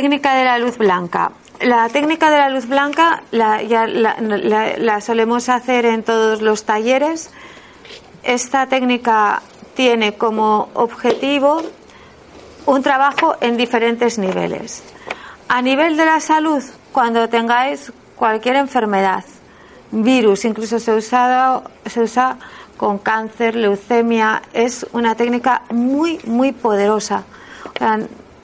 Técnica de la luz blanca. La técnica de la luz blanca la, ya la, solemos hacer en todos los talleres. Esta técnica tiene como objetivo un trabajo en diferentes niveles. A nivel de la salud, cuando tengáis cualquier enfermedad, virus, incluso se, se usa con cáncer, leucemia, es una técnica muy, muy poderosa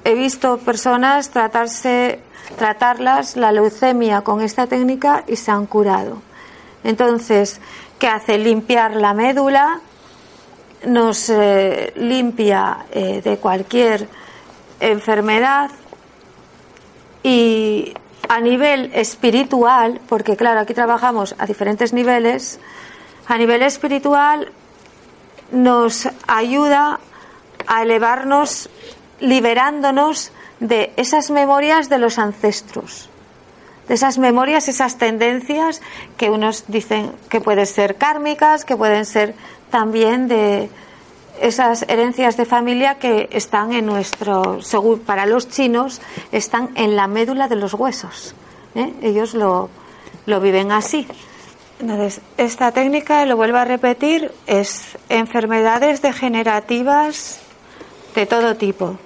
he visto personas tratarse, tratarlas la leucemia con esta técnica y se han curado. Entonces, ¿qué hace? Limpiar la médula, nos eh, limpia eh, de cualquier enfermedad y a nivel espiritual, porque claro, aquí trabajamos a diferentes niveles, a nivel espiritual nos ayuda a elevarnos liberándonos de esas memorias de los ancestros, de esas memorias, esas tendencias que unos dicen que pueden ser kármicas, que pueden ser también de esas herencias de familia que están en nuestro, según para los chinos, están en la médula de los huesos. ¿eh? Ellos lo, lo viven así. Entonces, esta técnica, lo vuelvo a repetir, es enfermedades degenerativas de todo tipo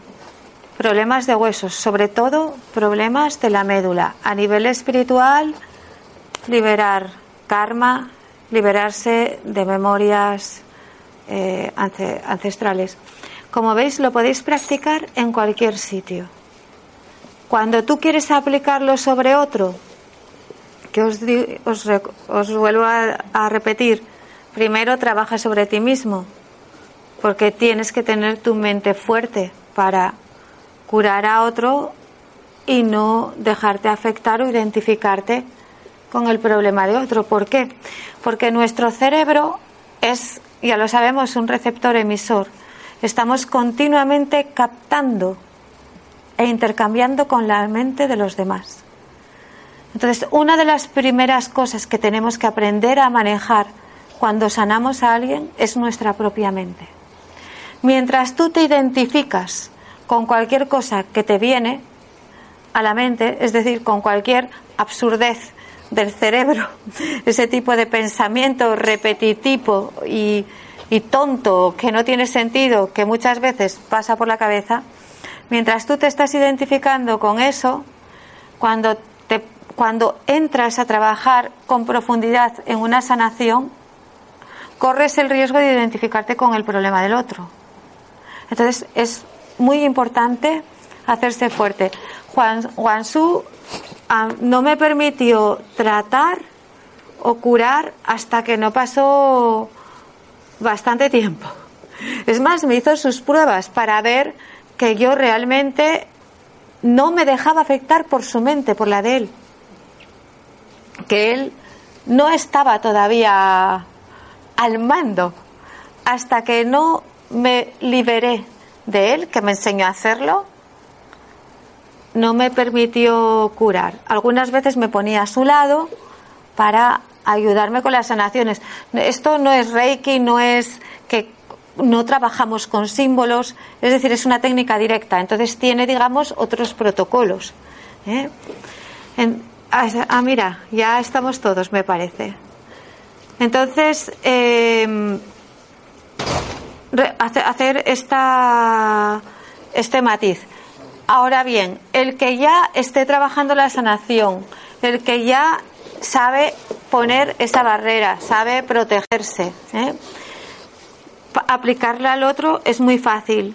problemas de huesos, sobre todo problemas de la médula. A nivel espiritual, liberar karma, liberarse de memorias eh, ancestrales. Como veis, lo podéis practicar en cualquier sitio. Cuando tú quieres aplicarlo sobre otro, que os, os, vuelvo a repetir, primero trabaja sobre ti mismo, porque tienes que tener tu mente fuerte para curar a otro y no dejarte afectar o identificarte con el problema de otro. ¿Por qué? Porque nuestro cerebro es, ya lo sabemos, un receptor emisor. Estamos continuamente captando e intercambiando con la mente de los demás. Entonces, una de las primeras cosas que tenemos que aprender a manejar cuando sanamos a alguien es nuestra propia mente. Mientras tú te identificas con cualquier cosa que te viene a la mente, es decir, con cualquier absurdez del cerebro, ese tipo de pensamiento repetitivo y, tonto que no tiene sentido, que muchas veces pasa por la cabeza, mientras tú te estás identificando con eso, cuando, te, cuando entras a trabajar con profundidad en una sanación, corres el riesgo de identificarte con el problema del otro. Entonces es muy importante hacerse fuerte. Juan, Juan Su ah, no me permitió tratar o curar hasta que no pasó bastante tiempo. Es más, me hizo sus pruebas para ver que yo realmente no me dejaba afectar por su mente, por la de él. Que él no estaba todavía al mando hasta que no me liberé de él, que me enseñó a hacerlo, no me permitió curar. Algunas veces me ponía a su lado para ayudarme con las sanaciones. Esto no es Reiki, no es que no trabajamos con símbolos, es decir, es una técnica directa. Entonces tiene, digamos, otros protocolos. ¿eh? Ah, ah mira, ya estamos todos, me parece. Entonces, em, hacer esta, este matiz. Ahora bien, el que ya esté trabajando la sanación, el que ya sabe poner esa barrera, sabe protegerse, ¿eh? aplicarla al otro es muy fácil.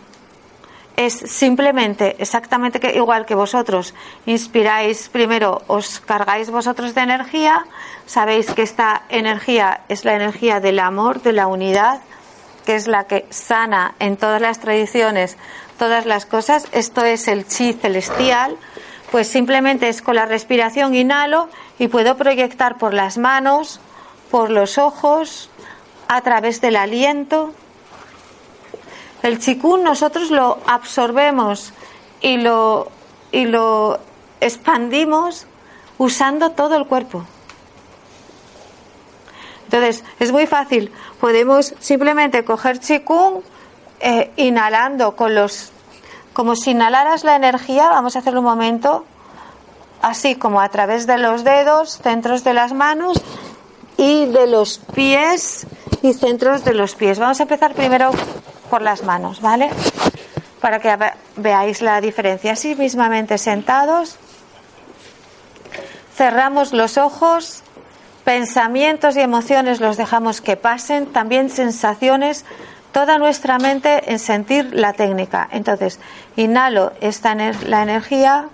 Es simplemente exactamente que, igual que vosotros inspiráis primero, os cargáis vosotros de energía, sabéis que esta energía es la energía del amor, de la unidad, que es la que sana en todas las tradiciones todas las cosas. Esto es el chi celestial. Pues simplemente es con la respiración inhalo y puedo proyectar por las manos, por los ojos, a través del aliento. El chikun nosotros lo absorbemos y lo, y lo expandimos usando todo el cuerpo. Entonces, es muy fácil. Podemos simplemente coger chikung, eh, inhalando con los. como si inhalaras la energía, vamos a hacerlo un momento, así como a través de los dedos, centros de las manos y de los pies y centros de los pies. Vamos a empezar primero por las manos, ¿vale? Para que veáis la diferencia. Así mismamente sentados, cerramos los ojos Pensamientos y emociones los dejamos que pasen, también sensaciones, toda nuestra mente en sentir la técnica. Entonces, inhalo esta la energía,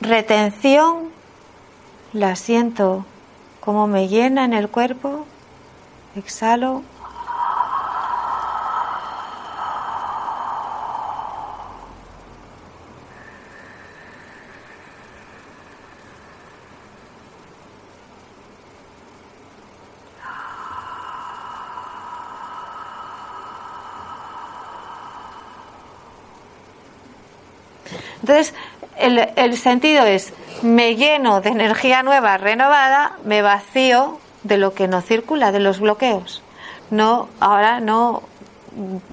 retención, la siento como me llena en el cuerpo, exhalo. Entonces, el, sentido es, me lleno de energía nueva, renovada, me vacío de lo que no circula, de los bloqueos. No, ahora no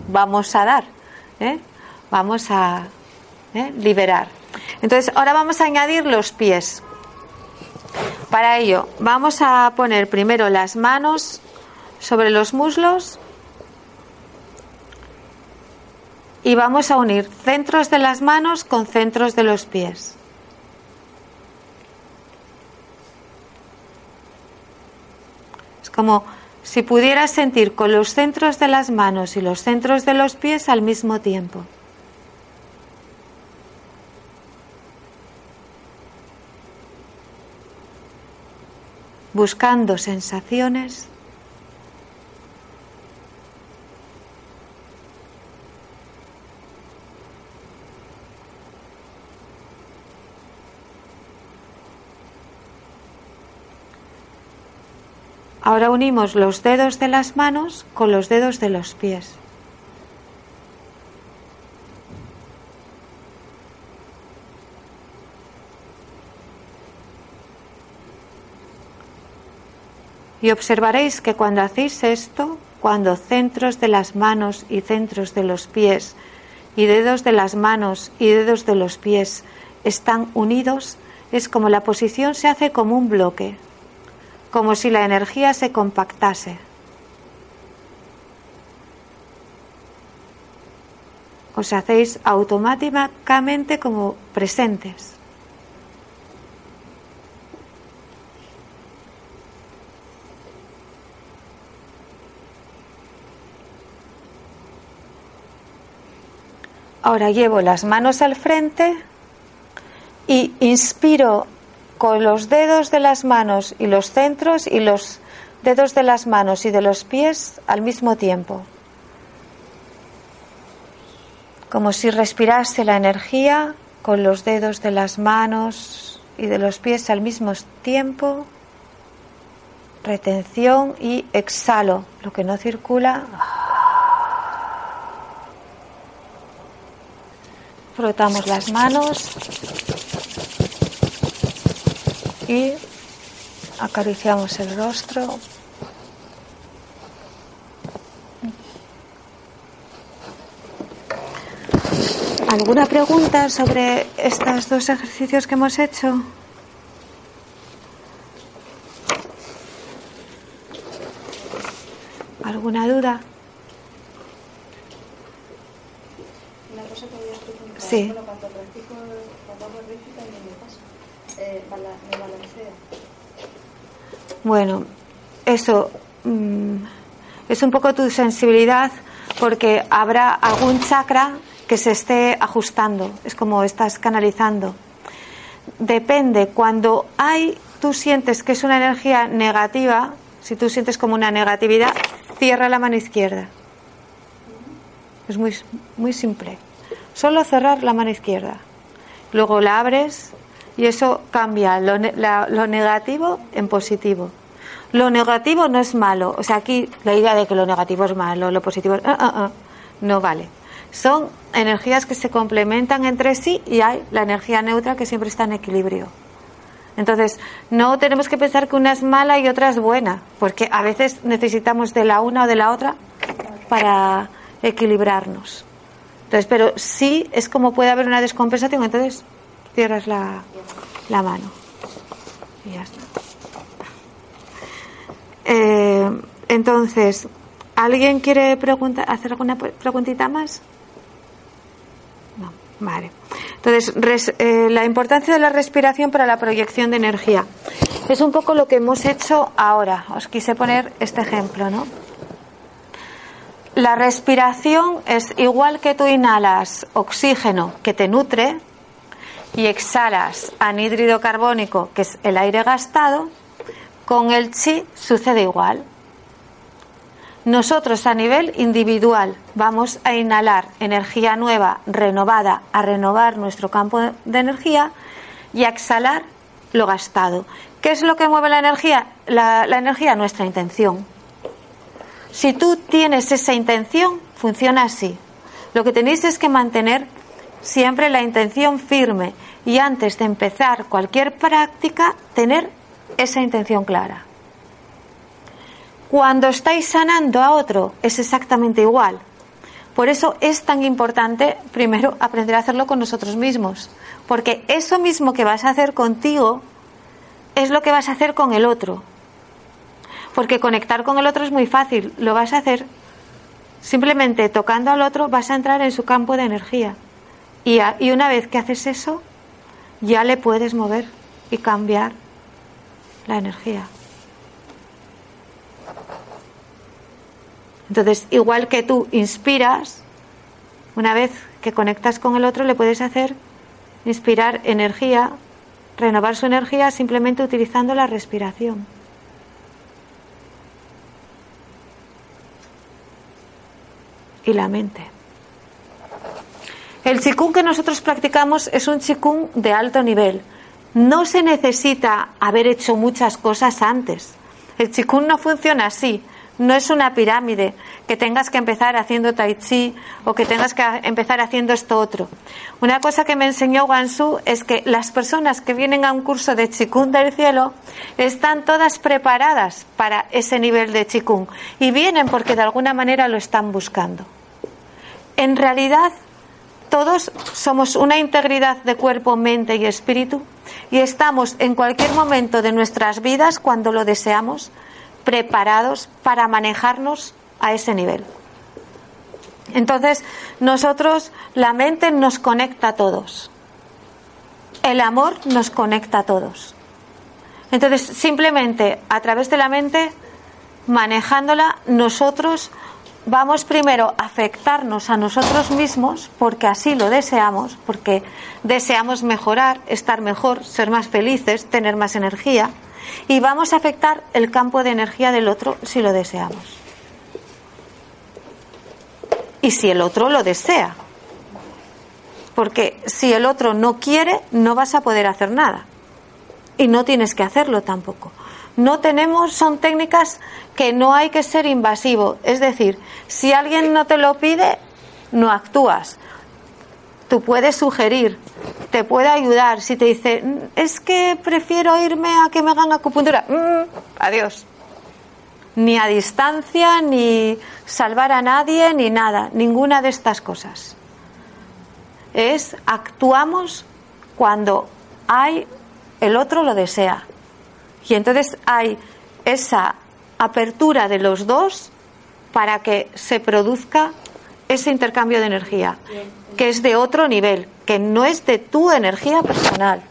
vamos a dar, ¿eh? vamos a ¿eh? liberar. Entonces, ahora vamos a añadir los pies. Para ello, vamos a poner primero las manos sobre los muslos y vamos a unir centros de las manos con centros de los pies. Es como si pudieras sentir con los centros de las manos y los centros de los pies al mismo tiempo. Buscando sensaciones Ahora unimos los dedos de las manos con los dedos de los pies. Y observaréis que cuando hacéis esto, cuando centros de las manos y centros de los pies y dedos de las manos y dedos de los pies están unidos, es como la posición se hace como un bloque, como si la energía se compactase. Os hacéis automáticamente como presentes. Ahora llevo las manos al frente y inspiro con los dedos de las manos y los centros y los dedos de las manos y de los pies al mismo tiempo. Como si respirase la energía con los dedos de las manos y de los pies al mismo tiempo. Retención y exhalo. Lo que no circula. Frotamos las manos y acariciamos el rostro. ¿Alguna pregunta sobre estos dos ejercicios que hemos hecho? ¿Alguna duda? Una cosa que había. Sí. Bueno, cuando practico, cuando hago rítmica y me pasa, bala- me balanceo. Bueno, eso mm, es un poco tu sensibilidad porque habrá algún chakra que se esté ajustando, es como estás canalizando. Depende, cuando hay, tú sientes que es una energía negativa, si tú sientes como una negatividad, cierra la mano izquierda. Es muy, muy simple. Solo cerrar la mano izquierda. Luego la abres y eso cambia lo, la- lo negativo en positivo. Lo negativo no es malo. O sea, aquí la idea de que lo negativo es malo, lo positivo es... ah, ah, ah, no vale. Son energías que se complementan entre sí y hay la energía neutra que siempre está en equilibrio. Entonces, no tenemos que pensar que una es mala y otra es buena, porque a veces necesitamos de la una o de la otra para equilibrarnos. Entonces, pero sí es como puede haber una descompensación, entonces cierras la, la mano. Y ya está. Eh, entonces, ¿alguien quiere hacer alguna pre- preguntita más? No, vale. Entonces, res- eh, la importancia de la respiración para la proyección de energía. Es un poco lo que hemos hecho ahora. Os quise poner este ejemplo, ¿no? La respiración es igual que tú inhalas oxígeno que te nutre y exhalas anhídrido carbónico, que es el aire gastado, con el chi sucede igual. Nosotros a nivel individual vamos a inhalar energía nueva, renovada, a renovar nuestro campo de energía y a exhalar lo gastado. ¿Qué es lo que mueve la energía? La, la energía, nuestra intención. Si tú tienes esa intención, funciona así. Lo que tenéis es que mantener siempre la intención firme y antes de empezar cualquier práctica, tener esa intención clara. Cuando estáis sanando a otro, es exactamente igual. Por eso es tan importante primero aprender a hacerlo con nosotros mismos. Porque eso mismo que vas a hacer contigo es lo que vas a hacer con el otro. Porque conectar con el otro es muy fácil. Lo vas a hacer simplemente tocando al otro, vas a entrar en su campo de energía. Y, una vez que haces eso, ya le puedes mover y cambiar la energía. Entonces, igual que tú inspiras, una vez que conectas con el otro, le puedes hacer inspirar energía, renovar su energía simplemente utilizando la respiración. Y la mente. El chikung que nosotros practicamos es un chikung de alto nivel. No se necesita haber hecho muchas cosas antes. El chikung no funciona así. No es una pirámide que tengas que empezar haciendo tai chi o que tengas que empezar haciendo esto otro. Una cosa que me enseñó Wansu es que las personas que vienen a un curso de chikung del cielo están todas preparadas para ese nivel de chikung y vienen porque de alguna manera lo están buscando. En realidad, todos somos una integridad de cuerpo, mente y espíritu y estamos en cualquier momento de nuestras vidas, cuando lo deseamos, preparados para manejarnos a ese nivel. Entonces, nosotros, la mente nos conecta a todos. El amor nos conecta a todos. Entonces, simplemente a través de la mente, manejándola, nosotros vamos primero a afectarnos a nosotros mismos, porque así lo deseamos, porque deseamos mejorar, estar mejor, ser más felices, tener más energía, y vamos a afectar el campo de energía del otro si lo deseamos. Y si el otro lo desea. Porque si el otro no quiere, no vas a poder hacer nada. Y no tienes que hacerlo tampoco. No tenemos, son técnicas que no hay que ser invasivo. Es decir, si alguien no te lo pide, no actúas. Tú puedes sugerir, te puede ayudar. Si te dice, "Mm, es que prefiero irme a que me hagan acupuntura, mm, adiós. Ni a distancia, ni salvar a nadie, ni nada. Ninguna de estas cosas. es actuamos cuando hay el otro lo desea. Y entonces hay esa apertura de los dos para que se produzca ese intercambio de energía, que es de otro nivel, que no es de tu energía personal.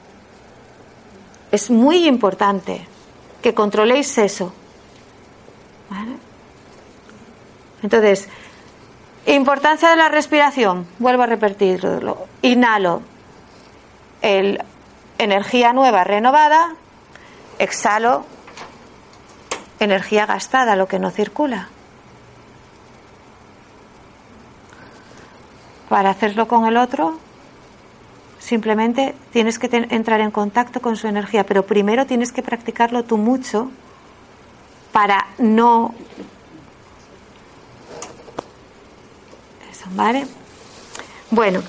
Es muy importante que controléis eso. Entonces, importancia de la respiración, vuelvo a repetirlo. Inhalo el energía nueva renovada, exhalo energía gastada, lo que no circula. Para hacerlo con el otro, simplemente tienes que entrar en contacto con su energía, pero primero tienes que practicarlo tú mucho para no... Eso, ¿vale? Bueno.